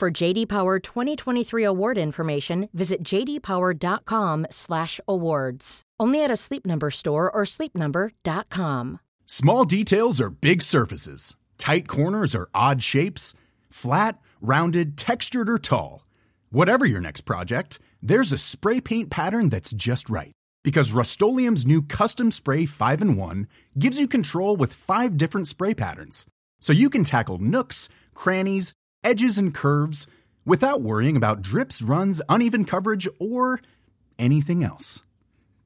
For JD Power 2023 award information, visit jdpower.com/awards. Only at a Sleep Number store or sleepnumber.com. Small details are big surfaces. Tight corners are odd shapes. Flat, rounded, textured, or tall. Whatever your next project, there's a spray paint pattern that's just right. Because Rust new Custom Spray 5 and 1 gives you control with five different spray patterns. So you can tackle nooks, crannies, edges, and curves without worrying about drips, runs, uneven coverage, or anything else.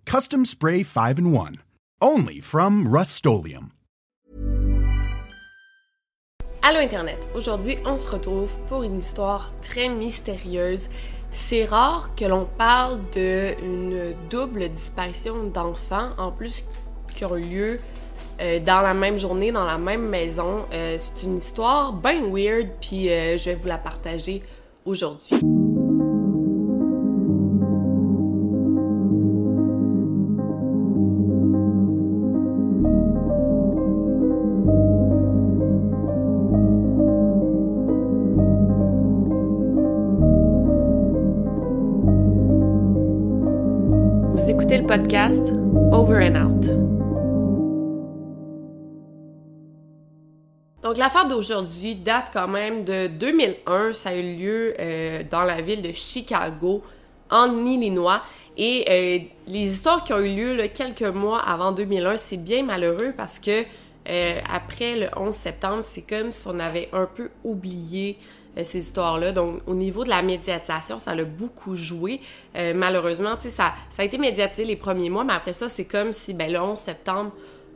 Custom Spray 5 and 1. Only from Rust Allô Internet, aujourd'hui on se retrouve pour une histoire très mystérieuse C'est rare que l'on parle d'une double disparition d'enfants, en plus qui ont lieu euh, dans la même journée, dans la même maison. Euh, c'est une histoire bien weird, puis euh, je vais vous la partager aujourd'hui. podcast Over and Out. Donc l'affaire d'aujourd'hui date quand même de 2001. Ça a eu lieu euh, dans la ville de Chicago, en Illinois. Et euh, les histoires qui ont eu lieu quelques mois avant 2001, c'est bien malheureux parce que euh, après le 11 septembre, c'est comme si on avait un peu oublié ces histoires-là. Donc, au niveau de la médiatisation, ça l'a beaucoup joué. Malheureusement, tu sais, ça, ça a été médiatisé les premiers mois, mais après ça, c'est comme si ben, le 11 septembre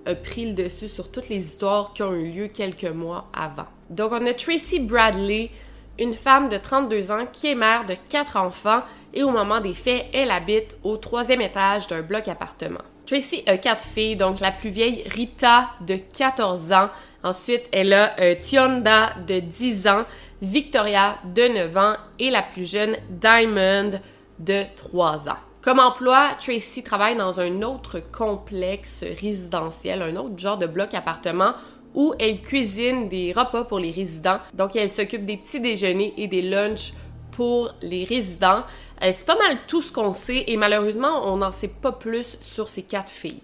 a pris le dessus sur toutes les histoires qui ont eu lieu quelques mois avant. Donc, on a Tracy Bradley, une femme de 32 ans qui est mère de quatre enfants et au moment des faits, elle habite au troisième étage d'un bloc appartement. Tracy a quatre filles, donc la plus vieille, Rita, de 14 ans. Ensuite, elle a euh, Tionda, de 10 ans. Victoria de 9 ans et la plus jeune Diamond de 3 ans. Comme emploi, Tracy travaille dans un autre complexe résidentiel, un autre genre de bloc appartement où elle cuisine des repas pour les résidents. Donc elle s'occupe des petits déjeuners et des lunchs pour les résidents. Euh, c'est pas mal tout ce qu'on sait et malheureusement, on n'en sait pas plus sur ces quatre filles.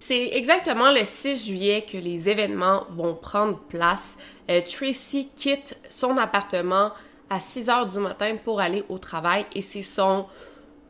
C'est exactement le 6 juillet que les événements vont prendre place. Euh, Tracy quitte son appartement à 6 heures du matin pour aller au travail et c'est son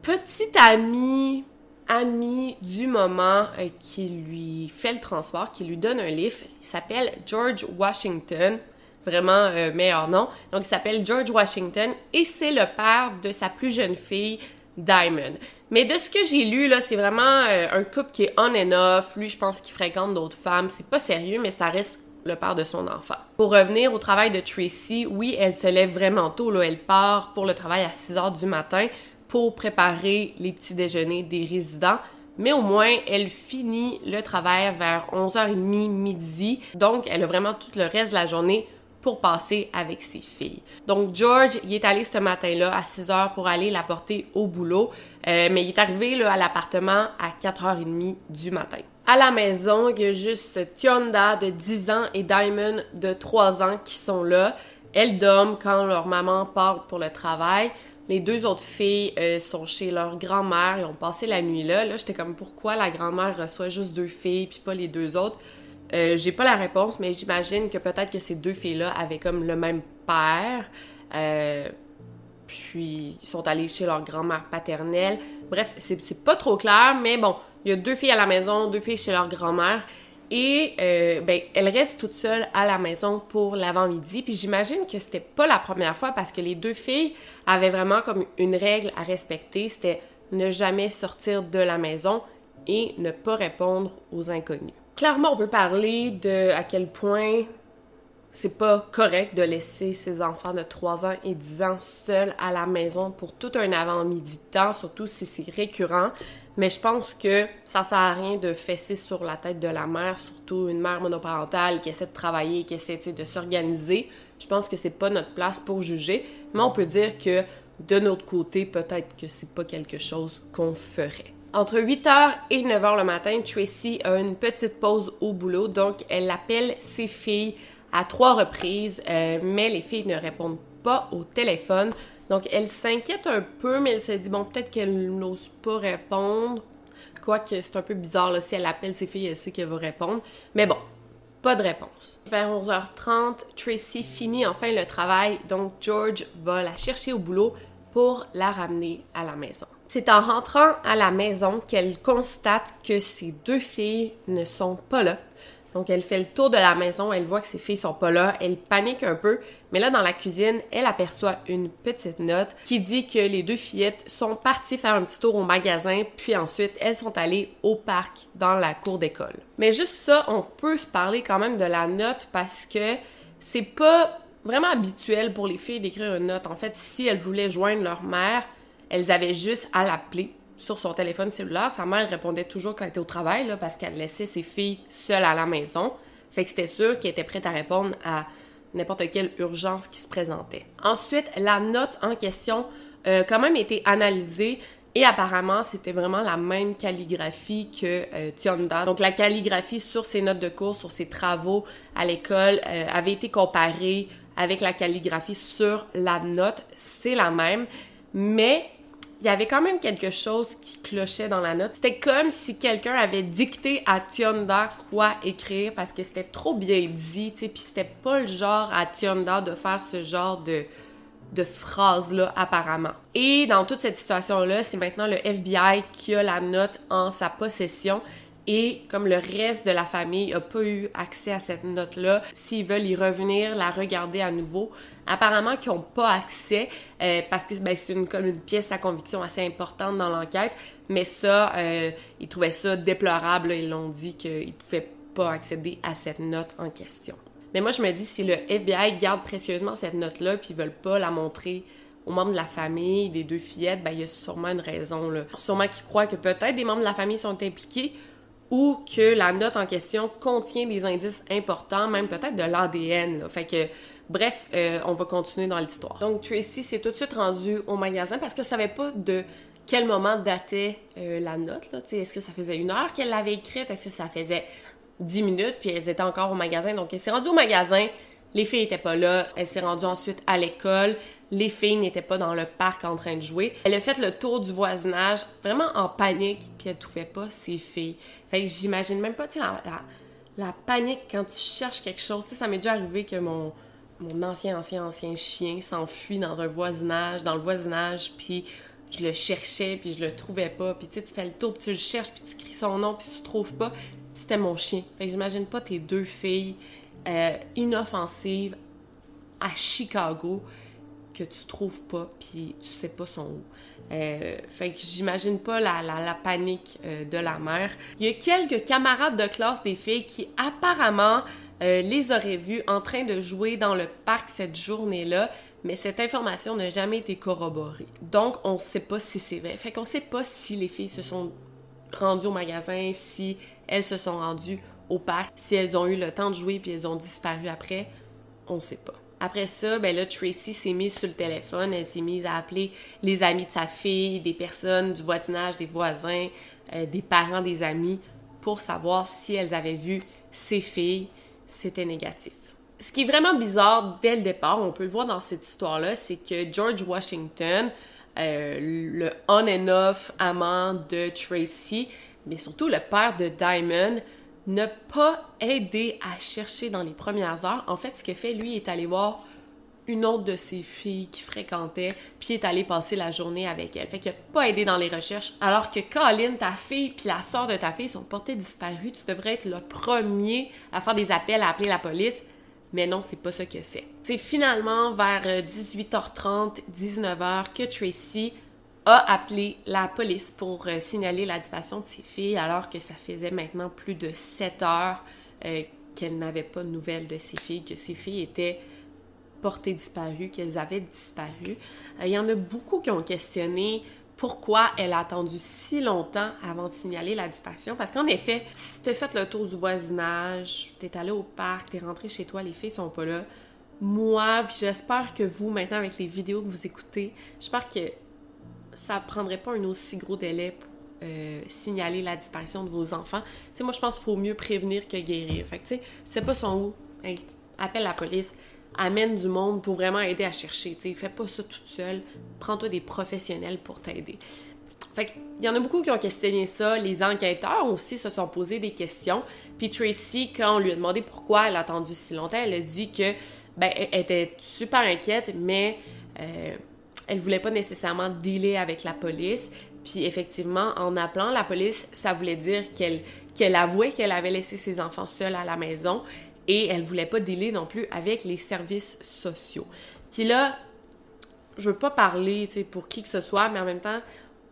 petit ami, ami du moment euh, qui lui fait le transport, qui lui donne un lift. Il s'appelle George Washington. Vraiment euh, meilleur nom. Donc, il s'appelle George Washington et c'est le père de sa plus jeune fille, Diamond. Mais de ce que j'ai lu, là, c'est vraiment euh, un couple qui est on and off. Lui, je pense qu'il fréquente d'autres femmes. C'est pas sérieux, mais ça reste le père de son enfant. Pour revenir au travail de Tracy, oui, elle se lève vraiment tôt. Elle part pour le travail à 6 heures du matin pour préparer les petits déjeuners des résidents. Mais au moins, elle finit le travail vers 11h30 midi. Donc, elle a vraiment tout le reste de la journée pour passer avec ses filles. Donc George, il est allé ce matin-là à 6 heures pour aller la porter au boulot, euh, mais il est arrivé à l'appartement à 4h30 du matin. À la maison, il y a juste Tionda de 10 ans et Diamond de 3 ans qui sont là. Elles dorment quand leur maman part pour le travail. Les deux autres filles euh, sont chez leur grand-mère et ont passé la nuit là. Là, j'étais comme pourquoi la grand-mère reçoit juste deux filles puis pas les deux autres? Euh, j'ai pas la réponse, mais j'imagine que peut-être que ces deux filles-là avaient comme le même père. Euh, puis ils sont allés chez leur grand-mère paternelle. Bref, c'est pas trop clair, mais bon, il y a deux filles à la maison, deux filles chez leur grand-mère. Et euh, ben, elles restent toutes seules à la maison pour l'avant-midi. Puis j'imagine que c'était pas la première fois parce que les deux filles avaient vraiment comme une règle à respecter. C'était ne jamais sortir de la maison et ne pas répondre aux inconnus clairement, on peut parler de à quel point c'est pas correct de laisser ses enfants de 3 ans et 10 ans seuls à la maison pour tout un avant-midi de temps, surtout si c'est récurrent. Mais je pense que ça sert à rien de fesser sur la tête de la mère, surtout une mère monoparentale qui essaie de travailler, qui essaie de s'organiser. Je pense que c'est pas notre place pour juger, mais on peut dire que de notre côté, peut-être que c'est pas quelque chose qu'on ferait. Entre 8h et 9h le matin, Tracy a une petite pause au boulot, donc elle appelle ses filles à trois reprises, euh, mais les filles ne répondent pas au téléphone. Donc elle s'inquiète un peu, mais elle se dit, bon, peut-être qu'elle n'ose pas répondre. Quoique c'est un peu bizarre, là, si elle appelle ses filles, elle sait qu'elle va répondre. Mais bon, pas de réponse. Vers 11h30, Tracy finit enfin le travail, donc George va la chercher au boulot pour la ramener à la maison. C'est en rentrant à la maison qu'elle constate que ses deux filles ne sont pas là. Donc elle fait le tour de la maison, elle voit que ses filles sont pas là, elle panique un peu, mais là dans la cuisine, elle aperçoit une petite note qui dit que les deux fillettes sont parties faire un petit tour au magasin, puis ensuite elles sont allées au parc dans la cour d'école. Mais juste ça, on peut se parler quand même de la note parce que c'est pas vraiment habituel pour les filles d'écrire une note. En fait, si elles voulaient joindre leur mère, elles avaient juste à l'appeler sur son téléphone cellulaire. Sa mère répondait toujours quand elle était au travail là, parce qu'elle laissait ses filles seules à la maison. Fait que c'était sûr qu'elle était prête à répondre à n'importe quelle urgence qui se présentait. Ensuite, la note en question a euh, quand même été analysée et apparemment, c'était vraiment la même calligraphie que euh, Tionda. Donc, la calligraphie sur ses notes de cours, sur ses travaux à l'école, euh, avait été comparée avec la calligraphie sur la note. C'est la même. Mais il y avait quand même quelque chose qui clochait dans la note. C'était comme si quelqu'un avait dicté à Tionda quoi écrire parce que c'était trop bien dit, tu sais, puis c'était pas le genre à Tionda de faire ce genre de de phrases-là, apparemment. Et dans toute cette situation-là, c'est maintenant le FBI qui a la note en sa possession. Et comme le reste de la famille n'a pas eu accès à cette note-là, s'ils veulent y revenir, la regarder à nouveau, apparemment qu'ils n'ont pas accès euh, parce que ben, c'est une, comme une pièce à conviction assez importante dans l'enquête. Mais ça, euh, ils trouvaient ça déplorable. Ils l'ont dit qu'ils ne pouvaient pas accéder à cette note en question. Mais moi, je me dis, si le FBI garde précieusement cette note-là, puis ils veulent pas la montrer aux membres de la famille, des deux fillettes, ben, il y a sûrement une raison, là. Sûrement qu'ils croient que peut-être des membres de la famille sont impliqués ou que la note en question contient des indices importants, même peut-être de l'ADN, Fait que, bref, euh, on va continuer dans l'histoire. Donc, Tracy s'est tout de suite rendue au magasin parce qu'elle savait pas de quel moment datait euh, la note. Est-ce que ça faisait une heure qu'elle l'avait écrite? Est-ce que ça faisait 10 minutes, puis elles étaient encore au magasin. Donc, elle s'est rendue au magasin. Les filles n'étaient pas là. Elle s'est rendue ensuite à l'école. Les filles n'étaient pas dans le parc en train de jouer. Elle a fait le tour du voisinage, vraiment en panique, puis elle trouvait pas ses filles. Fait que j'imagine même pas, tu sais, la, panique quand tu cherches quelque chose. Tu sais, ça m'est déjà arrivé que mon, mon ancien, ancien, ancien chien s'enfuit dans un voisinage, dans le voisinage, puis je le cherchais, puis je le trouvais pas. Puis tu fais le tour, puis tu le cherches, puis tu cries son nom, puis tu trouves pas c'était mon chien. Fait que j'imagine pas tes deux filles euh, inoffensives à Chicago que tu trouves pas, puis tu sais pas son où. Euh, fait que j'imagine pas la, la, panique euh, de la mère. Il y a quelques camarades de classe des filles qui apparemment les auraient vues en train de jouer dans le parc cette journée-là, mais cette information n'a jamais été corroborée. Donc on sait pas si c'est vrai. Fait qu'on sait pas si les filles se sont rendues au magasin, si elles se sont rendues au parc. Si elles ont eu le temps de jouer puis elles ont disparu après, on sait pas. Après ça, ben là, Tracy s'est mise sur le téléphone, elle s'est mise à appeler les amis de sa fille, des personnes du voisinage, des voisins, euh, des parents des amis, pour savoir si elles avaient vu ses filles. C'était négatif. Ce qui est vraiment bizarre dès le départ, on peut le voir dans cette histoire-là, c'est que George Washington, euh, le on and off amant de Tracy, mais surtout le père de Diamond, n'a pas aidé à chercher dans les premières heures. En fait, ce qu'il fait, lui, est allé voir une autre de ses filles qui fréquentait, puis est allé passer la journée avec elle. Fait qu'il n'a pas aidé dans les recherches. Alors que Colin, ta fille, puis la soeur de ta fille sont portées disparues, tu devrais être le premier à faire des appels, à appeler la police. Mais non, c'est pas ça qu'il fait. C'est finalement vers 18h30, euh, 19h que Tracy a appelé la police pour euh, signaler la disparition de ses filles alors que ça faisait maintenant plus de 7 heures euh, qu'elle n'avait pas de nouvelles de ses filles, que ses filles étaient portées disparues, qu'elles avaient disparu. Euh, il y en a beaucoup qui ont questionné pourquoi elle a attendu si longtemps avant de signaler la disparition. Parce qu'en effet, si tu as fait le tour du voisinage, tu es allé au parc, tu es rentré chez toi, les filles sont pas là. Moi, j'espère que vous, maintenant, avec les vidéos que vous écoutez, j'espère que ça prendrait pas un aussi gros délai pour euh, signaler la disparition de vos enfants. Tu sais, moi, je pense qu'il faut mieux prévenir que guérir. Fait tu sais, tu pas son où, appelle la police, amène du monde pour vraiment aider à chercher. Tu sais, fais pas ça toute seule. Prends-toi des professionnels pour t'aider. Fait y en a beaucoup qui ont questionné ça. Les enquêteurs aussi se sont posés des questions. Puis Tracy, quand on lui a demandé pourquoi elle a attendu si longtemps, elle a dit que, ben, elle était super inquiète, mais euh, elle voulait pas nécessairement dealer avec la police. Puis effectivement, en appelant la police, ça voulait dire qu'elle qu'elle avouait qu'elle avait laissé ses enfants seuls à la maison et elle voulait pas dealer non plus avec les services sociaux. Puis là, je veux pas parler pour qui que ce soit, mais en même temps,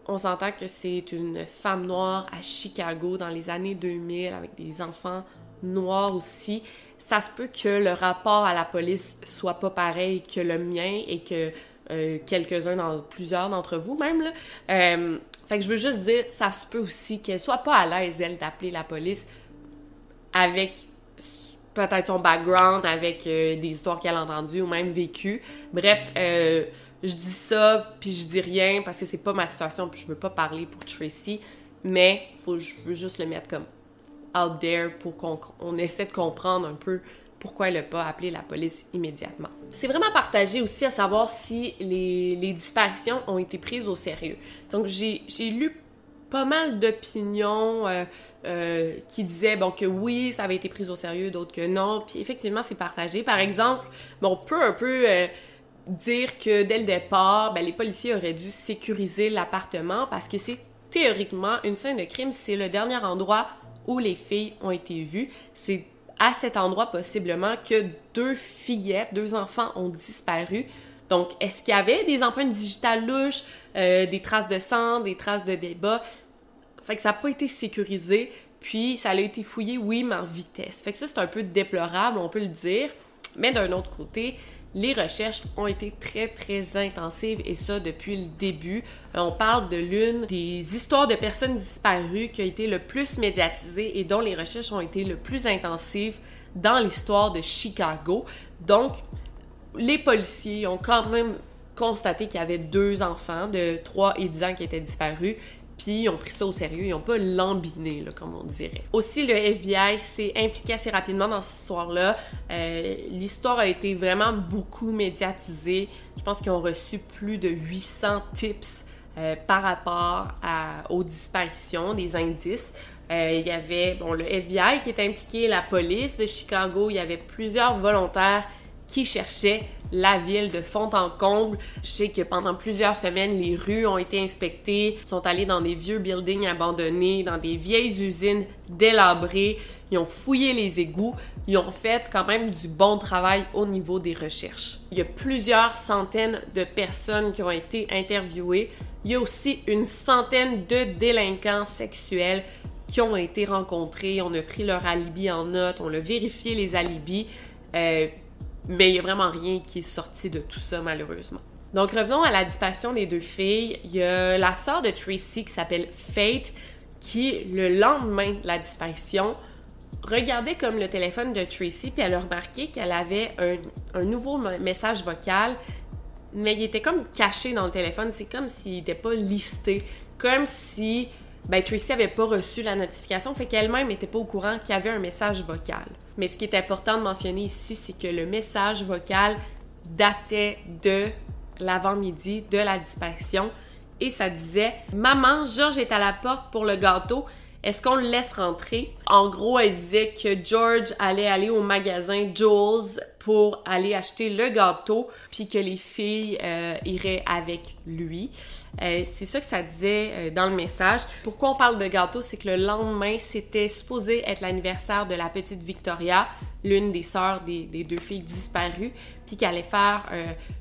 on s'entend que c'est une femme noire à Chicago dans les années 2000 avec des enfants noirs aussi. Ça se peut que le rapport à la police soit pas pareil que le mien et que euh, quelques-uns, dans plusieurs d'entre vous même. Là. Euh, fait que je veux juste dire, ça se peut aussi qu'elle soit pas à l'aise, elle, d'appeler la police avec peut-être son background, avec euh, des histoires qu'elle a entendues ou même vécues. Bref, je dis ça, puis je dis rien parce que c'est pas ma situation, puis je veux pas parler pour Tracy, mais faut, je veux juste le mettre comme out there pour qu'on essaie de comprendre un peu pourquoi n'a pas appelé la police immédiatement. C'est vraiment partagé aussi à savoir si les, disparitions ont été prises au sérieux. Donc j'ai lu pas mal d'opinions euh, euh, qui disaient bon que oui, ça avait été pris au sérieux, d'autres que non. Puis effectivement, c'est partagé. Par exemple, bon, on peut un peu euh, dire que dès le départ, ben, les policiers auraient dû sécuriser l'appartement parce que c'est théoriquement une scène de crime, c'est le dernier endroit où les filles ont été vues. À cet endroit possiblement que deux fillettes, deux enfants ont disparu. Donc, est-ce qu'il y avait des empreintes digitales louches, euh, des traces de sang, des traces de débat? Fait que ça n'a pas été sécurisé, puis ça a été fouillé, oui, mais en vitesse. Fait que ça, c'est un peu déplorable, on peut le dire. Mais d'un autre côté, les recherches ont été très, très intensives et ça depuis le début. Euh, on parle de l'une des histoires de personnes disparues qui a été le plus médiatisée et dont les recherches ont été le plus intensives dans l'histoire de Chicago. Donc, les policiers ont quand même constaté qu'il y avait deux enfants de 3 et 10 ans qui étaient disparus puis ils ont pris ça au sérieux, ils n'ont pas lambiné, comme on dirait. Aussi, le FBI s'est impliqué assez rapidement dans cette histoire-là. Euh, l'histoire a été vraiment beaucoup médiatisée. Je pense qu'ils ont reçu plus de 800 tips euh, par rapport aux disparitions, des indices. Euh, il y avait le FBI qui était impliqué, la police de Chicago, il y avait plusieurs volontaires qui cherchaient la ville de fond en comble. Je sais que pendant plusieurs semaines, les rues ont été inspectées, sont allés dans des vieux buildings abandonnés, dans des vieilles usines délabrées, ils ont fouillé les égouts, ils ont fait quand même du bon travail au niveau des recherches. Il y a plusieurs centaines de personnes qui ont été interviewées. Il y a aussi une centaine de délinquants sexuels qui ont été rencontrés. On a pris leur alibi en note, on a vérifié les alibis. Euh, mais il n'y a vraiment rien qui est sorti de tout ça, malheureusement. Donc, revenons à la disparition des deux filles. Il y a la sœur de Tracy qui s'appelle Faith, qui, le lendemain de la disparition, regardait comme le téléphone de Tracy, puis elle a remarqué qu'elle avait un, nouveau message vocal, mais il était comme caché dans le téléphone. C'est comme s'il n'était pas listé. Comme si ben, Tracy avait pas reçu la notification, fait qu'elle-même n'était pas au courant qu'il y avait un message vocal. Mais ce qui est important de mentionner ici, c'est que le message vocal datait de l'avant-midi de la disparition et ça disait Maman, George est à la porte pour le gâteau. Est-ce qu'on le laisse rentrer? En gros, elle disait que George allait aller au magasin Jules pour aller acheter le gâteau, puis que les filles euh, iraient avec lui. Euh, c'est ça que ça disait euh, dans le message. Pourquoi on parle de gâteau? C'est que le lendemain, c'était supposé être l'anniversaire de la petite Victoria, l'une des sœurs des, des, deux filles disparues, puis qu'elle allait faire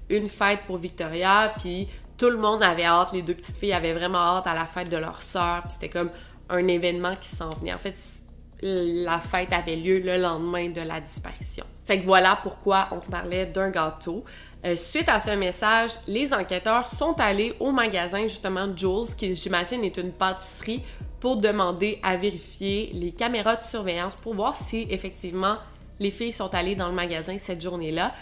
une fête pour Victoria, puis tout le monde avait hâte, les deux petites filles avaient vraiment hâte à la fête de leur sœur, puis c'était comme un événement qui s'en venait. En fait, la fête avait lieu le lendemain de la disparition. Fait que voilà pourquoi on parlait d'un gâteau. Euh, suite à ce message, les enquêteurs sont allés au magasin justement Jules, qui j'imagine est une pâtisserie, pour demander à vérifier les caméras de surveillance pour voir si effectivement les filles sont allées dans le magasin cette journée-là.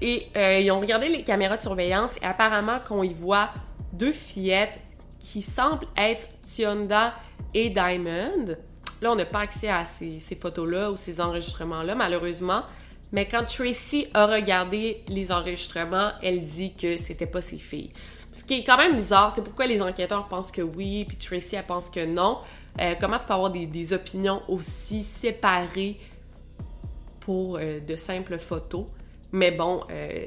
Et euh, ils ont regardé les caméras de surveillance et apparemment qu'on y voit deux fillettes qui semblent être Tionda et Diamond. Là, on n'a pas accès à ces, ces photos-là ou ces enregistrements-là, malheureusement. Mais quand Tracy a regardé les enregistrements, elle dit que c'était pas ses filles. Ce qui est quand même bizarre, c'est pourquoi les enquêteurs pensent que oui, puis Tracy elle pense que non. Euh, comment tu peux avoir des, opinions aussi séparées pour euh, de simples photos? Mais bon, euh,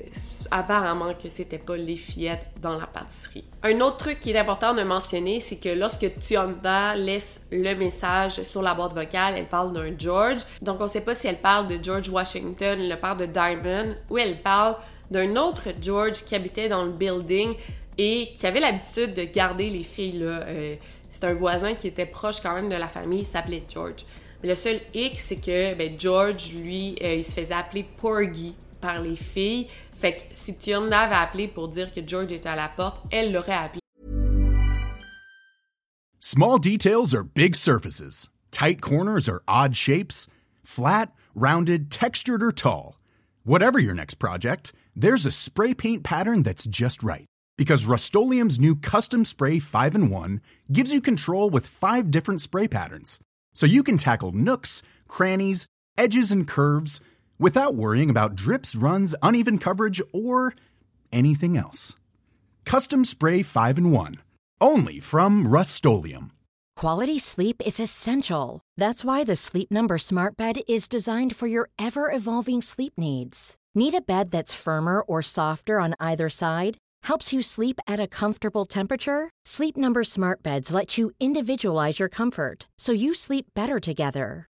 apparemment que c'était pas les fillettes dans la pâtisserie. Un autre truc qui est important de mentionner, c'est que lorsque Tionda laisse le message sur la boîte vocale, elle parle d'un George. Donc on sait pas si elle parle de George Washington, le père de Diamond, ou elle parle d'un autre George qui habitait dans le building et qui avait l'habitude de garder les filles là. Euh, c'est un voisin qui était proche quand même de la famille, il s'appelait George. Mais le seul hic, c'est que ben, George, lui, euh, il se faisait appeler Porgy par les filles. Fait que si Tiana avait appelé pour dire que George était à la porte, elle l'aurait appelé. Small details are big surfaces. Tight corners are odd shapes. Flat, rounded, textured or tall. Whatever your next project, there's a spray paint pattern that's just right. Because Rust-Oleum's new Custom Spray 5 in 1 gives you control with five different spray patterns. So you can tackle nooks, crannies, edges, and curves without worrying about drips, runs, uneven coverage, or anything else. Custom Spray 5 and 1. Only from Rust Quality sleep is essential. That's why the Sleep Number Smart Bed is designed for your ever evolving sleep needs. Need a bed that's firmer or softer on either side? Helps you sleep at a comfortable temperature? Sleep Number Smart Beds let you individualize your comfort so you sleep better together.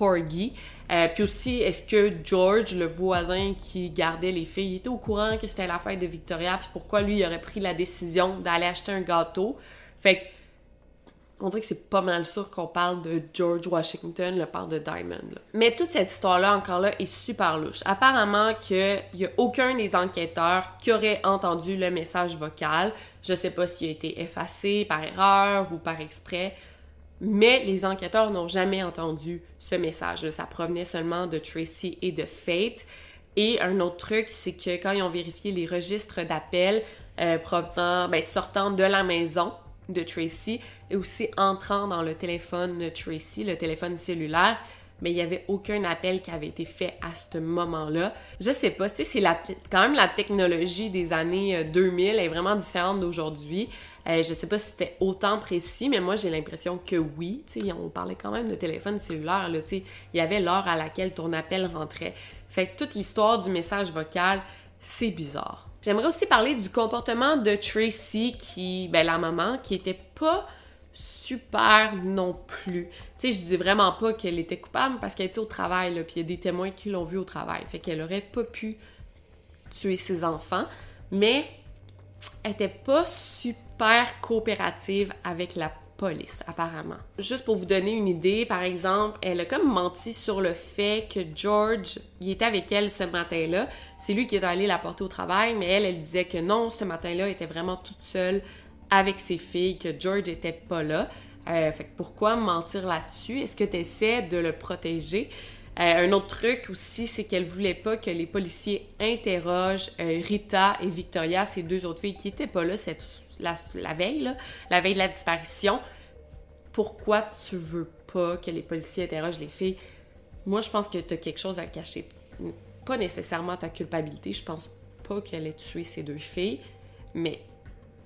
Euh, puis aussi, est-ce que George, le voisin qui gardait les filles, était au courant que c'était la fête de Victoria, puis pourquoi lui il aurait pris la décision d'aller acheter un gâteau? Fait on dirait que c'est pas mal sûr qu'on parle de George Washington, le père de Diamond. Mais toute cette histoire-là, encore là, est super louche. Apparemment qu'il y a aucun des enquêteurs qui aurait entendu le message vocal. Je sais pas s'il a été effacé par erreur ou par exprès. Mais les enquêteurs n'ont jamais entendu ce message. Ça provenait seulement de Tracy et de Fate. Et un autre truc, c'est que quand ils ont vérifié les registres d'appels euh, provenant, ben, sortant de la maison de Tracy et aussi entrant dans le téléphone de Tracy, le téléphone cellulaire, mais il n'y avait aucun appel qui avait été fait à ce moment-là. Je sais pas, tu sais, c'est quand même la technologie des années 2000 euh, est vraiment différente d'aujourd'hui. Euh, je sais pas si c'était autant précis, mais moi j'ai l'impression que oui. Tu sais, on parlait quand même de téléphone cellulaire, là, tu sais, il y avait l'heure à laquelle ton appel rentrait. Fait que toute l'histoire du message vocal, c'est bizarre. J'aimerais aussi parler du comportement de Tracy, qui, ben la maman, qui était pas super non plus. Tu sais, je dis vraiment pas qu'elle était coupable parce qu'elle était au travail, là, puis il y a des témoins qui l'ont vue au travail. Fait qu'elle aurait pas pu tuer ses enfants, mais elle était pas super coopérative avec la police, apparemment. Juste pour vous donner une idée, par exemple, elle a comme menti sur le fait que George, il était avec elle ce matin-là. C'est lui qui est allé la porter au travail, mais elle, elle disait que non, ce matin-là, elle était vraiment toute seule avec ses filles, que George était pas là. Euh, fait que pourquoi mentir là-dessus? Est-ce que tu essaies de le protéger? Euh, un autre truc aussi, c'est qu'elle voulait pas que les policiers interrogent euh, Rita et Victoria, ces deux autres filles qui étaient pas là cette, la, veille, la veille de la disparition. Pourquoi tu veux pas que les policiers interrogent les filles? Moi, je pense que tu as quelque chose à cacher. Pas nécessairement ta culpabilité. Je pense pas qu'elle ait tué ces deux filles, mais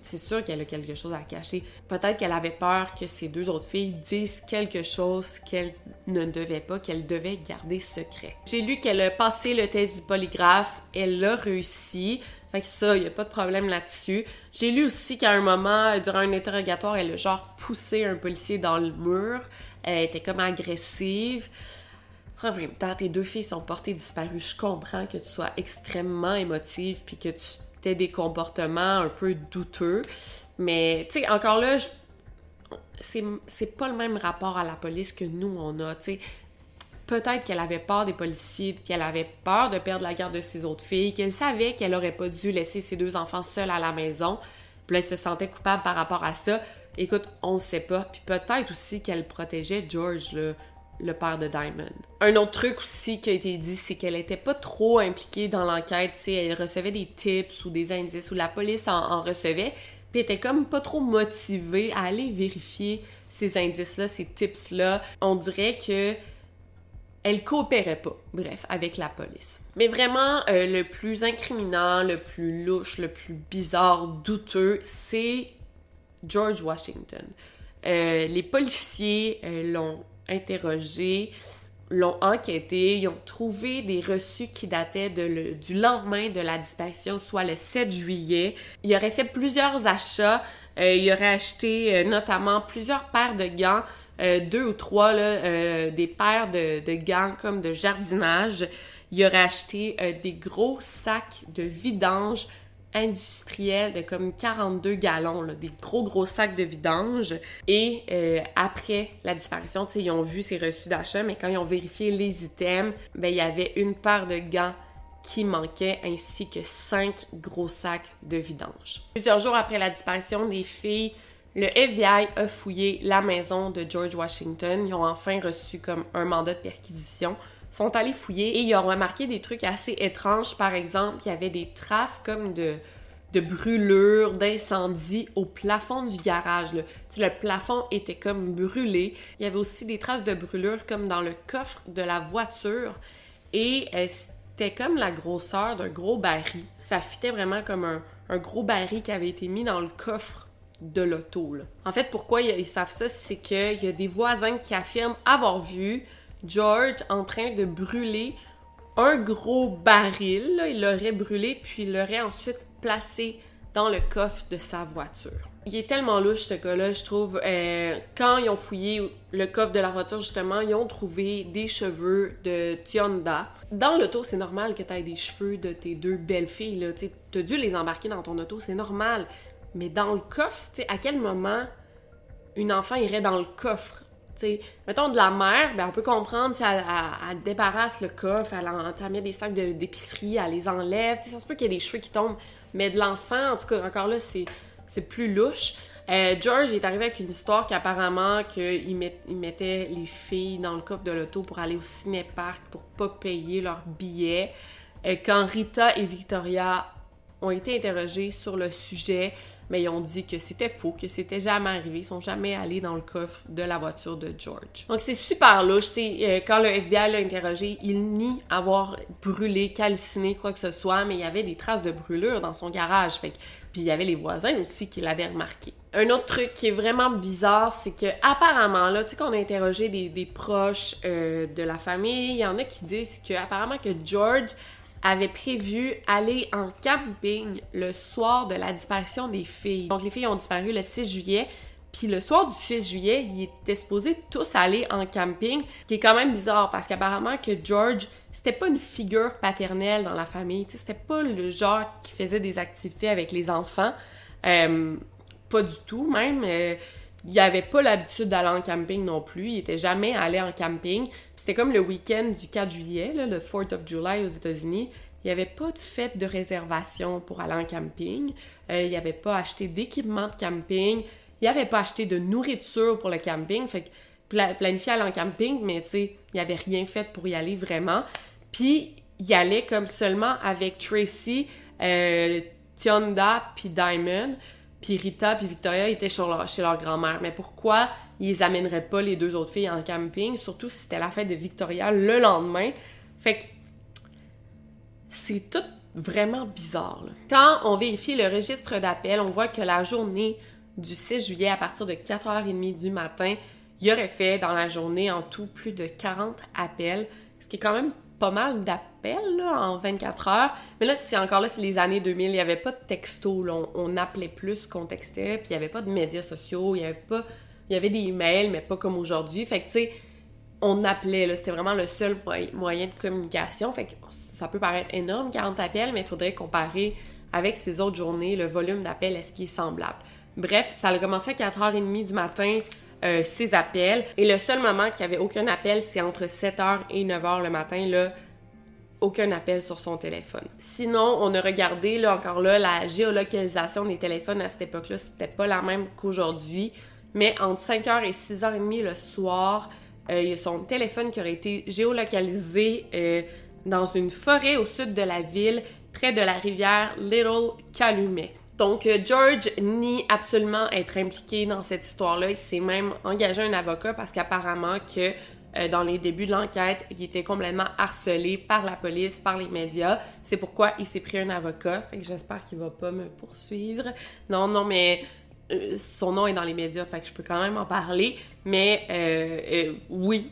c'est sûr qu'elle a quelque chose à cacher. Peut-être qu'elle avait peur que ces deux autres filles disent quelque chose qu'elle ne devait pas, qu'elle devait garder secret. J'ai lu qu'elle a passé le test du polygraphe, elle l'a réussi. Fait que ça, il a pas de problème là-dessus. J'ai lu aussi qu'à un moment, durant un interrogatoire, elle a genre poussé un policier dans le mur. Elle était comme agressive. En même temps, tes deux filles sont portées disparues. Je comprends que tu sois extrêmement émotive puis que tu des comportements un peu douteux. Mais, tu sais, encore là, c'est pas le même rapport à la police que nous, on a. Tu sais, peut-être qu'elle avait peur des policiers, qu'elle avait peur de perdre la garde de ses autres filles, qu'elle savait qu'elle aurait pas dû laisser ses deux enfants seuls à la maison. Puis là, elle se sentait coupable par rapport à ça. Écoute, on ne sait pas. Puis peut-être aussi qu'elle protégeait George, le, père de Diamond. Un autre truc aussi qui a été dit, c'est qu'elle était pas trop impliquée dans l'enquête. Elle recevait des tips ou des indices, ou la police en, recevait. Puis était comme pas trop motivée à aller vérifier ces indices-là, ces tips-là. On dirait que elle coopérait pas, bref, avec la police. Mais vraiment, euh, le plus incriminant, le plus louche, le plus bizarre, douteux, c'est George Washington. Euh, les policiers euh, l'ont interrogé, l'ont enquêté, ils ont trouvé des reçus qui dataient du lendemain de la disparition, soit le 7 juillet. Il aurait fait plusieurs achats. Euh, il aurait acheté notamment plusieurs paires de gants, deux ou trois, des paires de, de, gants comme de jardinage. Il aurait acheté des gros sacs de vidange industriel de comme 42 gallons, des gros gros sacs de vidange. Et euh, après la disparition, ils ont vu ces reçus d'achat, mais quand ils ont vérifié les items, ben, il y avait une paire de gants qui manquait ainsi que cinq gros sacs de vidange. Plusieurs jours après la disparition des filles, le FBI a fouillé la maison de George Washington. Ils ont enfin reçu comme un mandat de perquisition sont allés fouiller et ils ont remarqué des trucs assez étranges. Par exemple, il y avait des traces comme de, de brûlures, d'incendie au plafond du garage. Le plafond était comme brûlé. Il y avait aussi des traces de brûlures comme dans le coffre de la voiture. Et euh, c'était comme la grosseur d'un gros baril. Ça fitait vraiment comme un, un, gros baril qui avait été mis dans le coffre de l'auto. En fait, pourquoi ils savent ça, c'est qu'il y a des voisins qui affirment avoir vu George en train de brûler un gros baril. Il l'aurait brûlé, puis il l'aurait ensuite placé dans le coffre de sa voiture. Il est tellement louche ce gars-là, je trouve. Euh, quand ils ont fouillé le coffre de la voiture, justement, ils ont trouvé des cheveux de Tionda. Dans l'auto, c'est normal que tu aies des cheveux de tes deux belles filles. Tu as dû les embarquer dans ton auto, c'est normal. Mais dans le coffre, à quel moment une enfant irait dans le coffre? Mettons de la mère, ben on peut comprendre si elle, débarrasse le coffre, elle, en, met des sacs d'épicerie, elle les enlève. ça se peut qu'il y ait des cheveux qui tombent. Mais de l'enfant, en tout cas, encore là, c'est plus louche. Euh, George est arrivé avec une histoire qu'apparemment qu'il il mettait les filles dans le coffre de l'auto pour aller au cinépark pour pas payer leur billet. Euh, quand Rita et Victoria ont été interrogés sur le sujet, mais ils ont dit que c'était faux, que c'était jamais arrivé, ils sont jamais allés dans le coffre de la voiture de George. Donc c'est super louche, euh, quand le FBI l'a interrogé, il nie avoir brûlé, calciné, quoi que ce soit, mais il y avait des traces de brûlure dans son garage, fait puis il y avait les voisins aussi qui l'avaient remarqué. Un autre truc qui est vraiment bizarre, c'est que apparemment là, tu sais qu'on a interrogé des, proches euh, de la famille, il y en a qui disent que apparemment que George avait prévu aller en camping le soir de la disparition des filles. Donc les filles ont disparu le 6 juillet. Puis le soir du 6 juillet, ils étaient supposés tous aller en camping, ce qui est quand même bizarre parce qu'apparemment que George, c'était pas une figure paternelle dans la famille, c'était pas le genre qui faisait des activités avec les enfants, euh, pas du tout même. Euh, il avait pas l'habitude d'aller en camping non plus. Il était jamais allé en camping. C'était comme le week-end du 4 juillet, le 4th of July aux États-Unis. Il n'y avait pas de fête de réservation pour aller en camping. Euh, il n'y avait pas acheté d'équipement de camping. Il n'y avait pas acheté de nourriture pour le camping. Fait que planifié aller en camping, mais tu sais, il n'y avait rien fait pour y aller vraiment. Puis, il allait comme seulement avec Tracy, euh, Tionda, puis Diamond. Puis Rita puis Victoria étaient chez leur, grand-mère. Mais pourquoi ils amèneraient pas les deux autres filles en camping, surtout si c'était la fête de Victoria le lendemain? Fait que c'est tout vraiment bizarre. Quand on vérifie le registre d'appel, on voit que la journée du 6 juillet, à partir de 4h30 du matin, il aurait fait dans la journée en tout plus de 40 appels, ce qui est quand même pas mal d'appels en 24 heures. Mais là, c'est encore là, c'est les années 2000, il n'y avait pas de texto, on, appelait plus qu'on textait, puis il n'y avait pas de médias sociaux, il y avait pas... Il y avait des emails, mais pas comme aujourd'hui. Fait que, tu sais, on appelait, c'était vraiment le seul moyen de communication. Fait que ça peut paraître énorme, 40 appels, mais il faudrait comparer avec ces autres journées, le volume d'appels, est-ce qu'il est semblable? Bref, ça a commencé à 4h30 du matin, euh, ces appels. Et le seul moment qu'il n'y avait aucun appel, c'est entre 7h et 9h le matin, là, aucun appel sur son téléphone. Sinon, on a regardé, là, encore là, la géolocalisation des téléphones à cette époque-là, c'était pas la même qu'aujourd'hui. Mais entre 5h et 6h30 le soir, euh, il y a son téléphone qui aurait été géolocalisé euh, dans une forêt au sud de la ville, près de la rivière Little Calumet. Donc, euh, George nie absolument être impliqué dans cette histoire-là. Il s'est même engagé un avocat parce qu'apparemment que dans les débuts de l'enquête, il était complètement harcelé par la police, par les médias. C'est pourquoi il s'est pris un avocat. Fait que j'espère qu'il va pas me poursuivre. Non, non, mais euh, son nom est dans les médias, fait que je peux quand même en parler. Mais euh, euh, oui,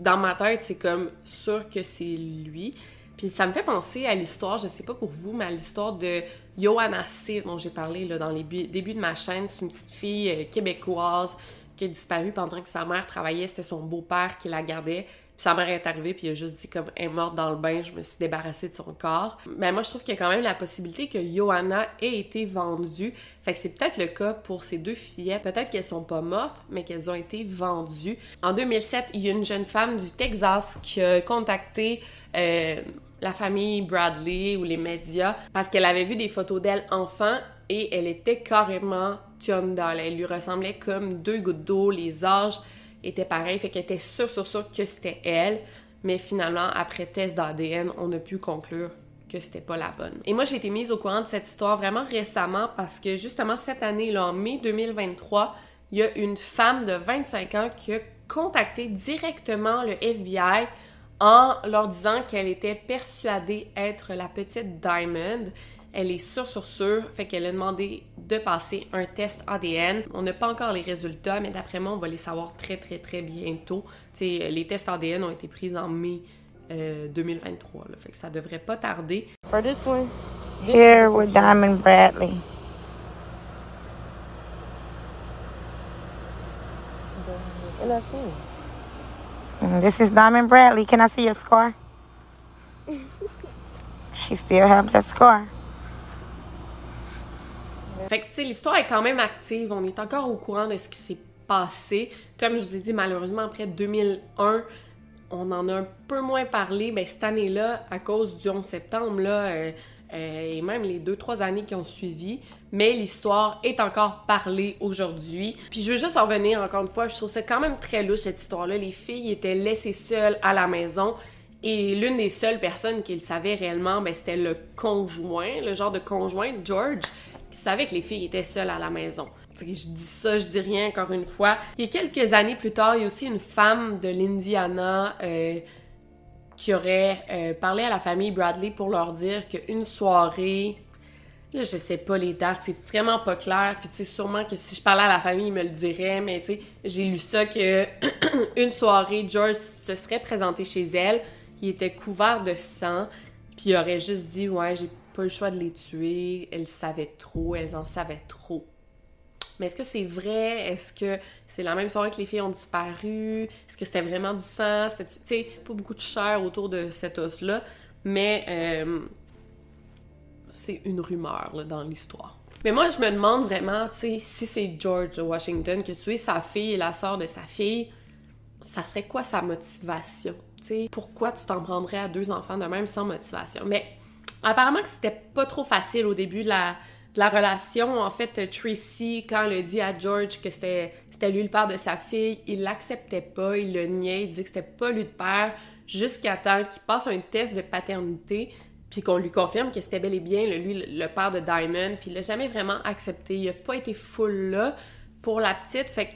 dans ma tête, c'est comme sûr que c'est lui. Puis ça me fait penser à l'histoire, je sais pas pour vous, mais à l'histoire de Johanna C, dont j'ai parlé là, dans les débuts de ma chaîne. C'est une petite fille québécoise qui a disparu pendant que sa mère travaillait. C'était son beau-père qui la gardait. Puis sa mère est arrivée, puis il a juste dit comme elle est morte dans le bain, je me suis débarrassée de son corps. Mais moi, je trouve qu'il y a quand même la possibilité que Johanna ait été vendue. Fait que c'est peut-être le cas pour ces deux fillettes. Peut-être qu'elles sont pas mortes, mais qu'elles ont été vendues. En 2007, il y a une jeune femme du Texas qui a contacté euh, la famille Bradley ou les médias parce qu'elle avait vu des photos d'elle enfant et elle était carrément Tionda. Elle lui ressemblait comme deux gouttes d'eau, les âges était pareil, fait qu'elle était sûre, sûre, que c'était elle. Mais finalement, après test d'ADN, on a pu conclure que c'était pas la bonne. Et moi, j'ai été mise au courant de cette histoire vraiment récemment parce que justement cette année, là, en mai 2023, il y a une femme de 25 ans qui a contacté directement le FBI en leur disant qu'elle était persuadée être la petite Diamond elle est sûre, sûre, sûre. Fait qu'elle a demandé de passer un test ADN. On n'a pas encore les résultats, mais d'après moi, on va les savoir très, très, très bientôt. sais, les tests ADN ont été pris en mai 2023. Euh, là, fait que ça devrait pas tarder. For this one, here with Diamond Bradley. And that's me. This is Diamond Bradley. Can I see your scar? she still have that scar. Fait que, tu sais, l'histoire est quand même active. On est encore au courant de ce qui s'est passé. Comme je vous ai dit, malheureusement, après 2001, on en a un peu moins parlé. Mais cette année-là, à cause du 11 septembre, là, euh, euh, et même les deux, trois années qui ont suivi. Mais l'histoire est encore parlée aujourd'hui. Puis je veux juste en revenir encore une fois. Je trouve ça quand même très louche, cette histoire-là. Les filles étaient laissées seules à la maison. Et l'une des seules personnes qui savaient réellement, ben, c'était le conjoint, le genre de conjoint, George savait que les filles étaient seules à la maison. Je dis ça, je dis rien encore une fois. Il y a quelques années plus tard, il y a aussi une femme de l'Indiana euh, qui aurait euh, parlé à la famille Bradley pour leur dire qu'une soirée, là je sais pas les dates, c'est vraiment pas clair. Puis tu sais, sûrement que si je parlais à la famille, ils me le diraient, mais tu sais, j'ai lu ça que une soirée, George se serait présenté chez elle, il était couvert de sang, puis il aurait juste dit ouais j'ai pas le choix de les tuer, elles savaient trop, elles en savaient trop. Mais est-ce que c'est vrai? Est-ce que c'est la même soirée que les filles ont disparu? Est-ce que c'était vraiment du sang? Tu sais, pas beaucoup de chair autour de cet os-là, mais euh, c'est une rumeur dans l'histoire. Mais moi, je me demande vraiment, tu si c'est George Washington que tu es sa fille et la sœur de sa fille, ça serait quoi sa motivation? Tu sais, pourquoi tu t'en prendrais à deux enfants de même sans motivation? Mais Apparemment que c'était pas trop facile au début de la, relation. En fait, Tracy, quand elle dit à George que c'était lui le père de sa fille, il l'acceptait pas, il le niait, il dit que c'était pas lui le père, jusqu'à temps qu'il passe un test de paternité, puis qu'on lui confirme que c'était bel et bien lui le père de Diamond, puis il l'a jamais vraiment accepté. Il a pas été full là pour la petite, fait que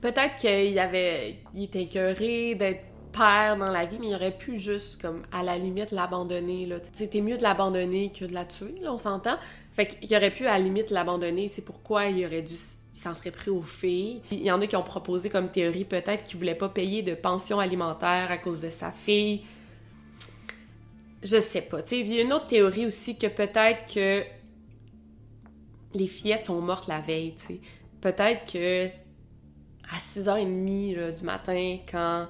peut-être qu'il avait, il était écœuré d'être père dans la vie, mais il aurait pu juste, comme, à la limite, l'abandonner, là. C'était mieux de l'abandonner que de la tuer, on s'entend. Fait qu'il aurait pu, à la limite, l'abandonner. C'est pourquoi il aurait dû s'en serait pris aux filles. Il y en a qui ont proposé comme théorie peut-être qu'il voulait pas payer de pension alimentaire à cause de sa fille. Je sais pas. Il y a une autre théorie aussi que peut-être que les fillettes sont mortes la veille. Peut-être que à 6h30 du matin, quand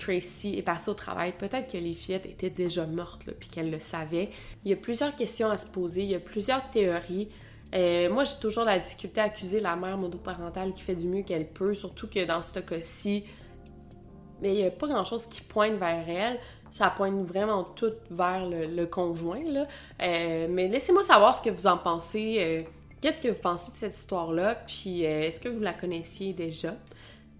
Tracy est partie au travail, peut-être que les fillettes étaient déjà mortes, puis qu'elle le savait. Il y a plusieurs questions à se poser, il y a plusieurs théories. Euh, moi, j'ai toujours la difficulté à accuser la mère monoparentale qui fait du mieux qu'elle peut, surtout que dans ce cas-ci, mais il n'y a pas grand-chose qui pointe vers elle. Ça pointe vraiment tout vers le, conjoint. Euh, mais laissez-moi savoir ce que vous en pensez. Euh, qu'est-ce que vous pensez de cette histoire-là? Puis est-ce que vous la connaissiez déjà?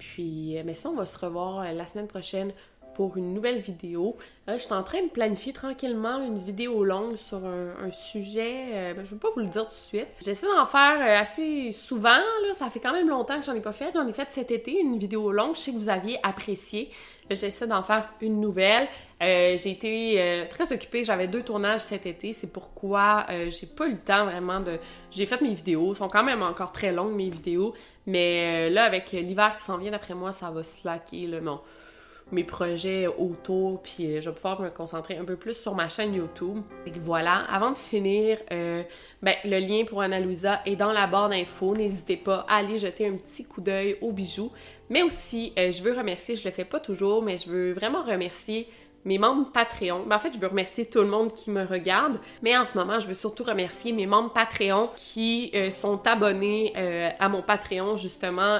Puis, mais ça, on va se revoir la semaine prochaine pour une nouvelle vidéo. je suis en train de planifier tranquillement une vidéo longue sur un, sujet. Euh, ben, je ne vais pas vous le dire tout de suite. J'essaie d'en faire euh, assez souvent. Ça fait quand même longtemps que j'en ai pas fait. J'en ai fait cet été une vidéo longue. Je sais que vous aviez apprécié. J'essaie d'en faire une nouvelle. Euh, j'ai été très occupée. J'avais deux tournages cet été. C'est pourquoi j'ai pas eu le temps vraiment de. J'ai fait mes vidéos. Elles sont quand même encore très longues, mes vidéos. Mais là, avec l'hiver qui s'en vient d'après moi, ça va slacker. Là. Bon, mes projets autour, puis euh, je vais pouvoir me concentrer un peu plus sur ma chaîne YouTube. Voilà, avant de finir, euh, ben, le lien pour Anna Luisa est dans la barre d'infos. N'hésitez pas à aller jeter un petit coup d'œil aux bijoux. Mais aussi, euh, je veux remercier, je le fais pas toujours, mais je veux vraiment remercier mes membres Patreon. Ben, en fait, je veux remercier tout le monde qui me regarde, mais en ce moment, je veux surtout remercier mes membres Patreon qui sont abonnés à mon Patreon, justement.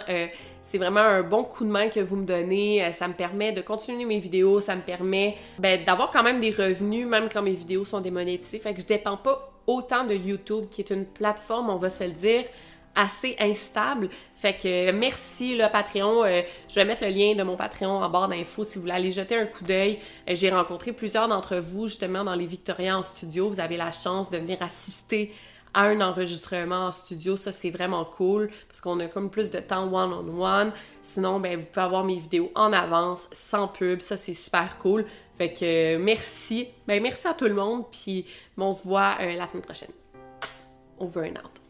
C'est vraiment un bon coup de main que vous me donnez. Euh, ça me permet de continuer mes vidéos, ça me permet ben, d'avoir quand même des revenus, même quand mes vidéos sont démonétisées. Fait que je dépends pas autant de YouTube, qui est une plateforme, on va se le dire, assez instable. Fait que merci le Patreon. Euh, je vais mettre le lien de mon Patreon en barre d'infos si vous voulez aller jeter un coup d'œil. Euh, j'ai rencontré plusieurs d'entre vous justement dans les Victoria en studio. Vous avez la chance de venir assister à un enregistrement en studio. Ça, c'est vraiment cool parce qu'on a comme plus de temps one-on-one. Sinon, ben, vous pouvez avoir mes vidéos en avance, sans pub. Ça, c'est super cool. Fait que merci. Ben, merci à tout le monde. Puis, on se voit euh, la semaine prochaine. Over and out.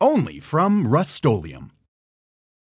only from Rust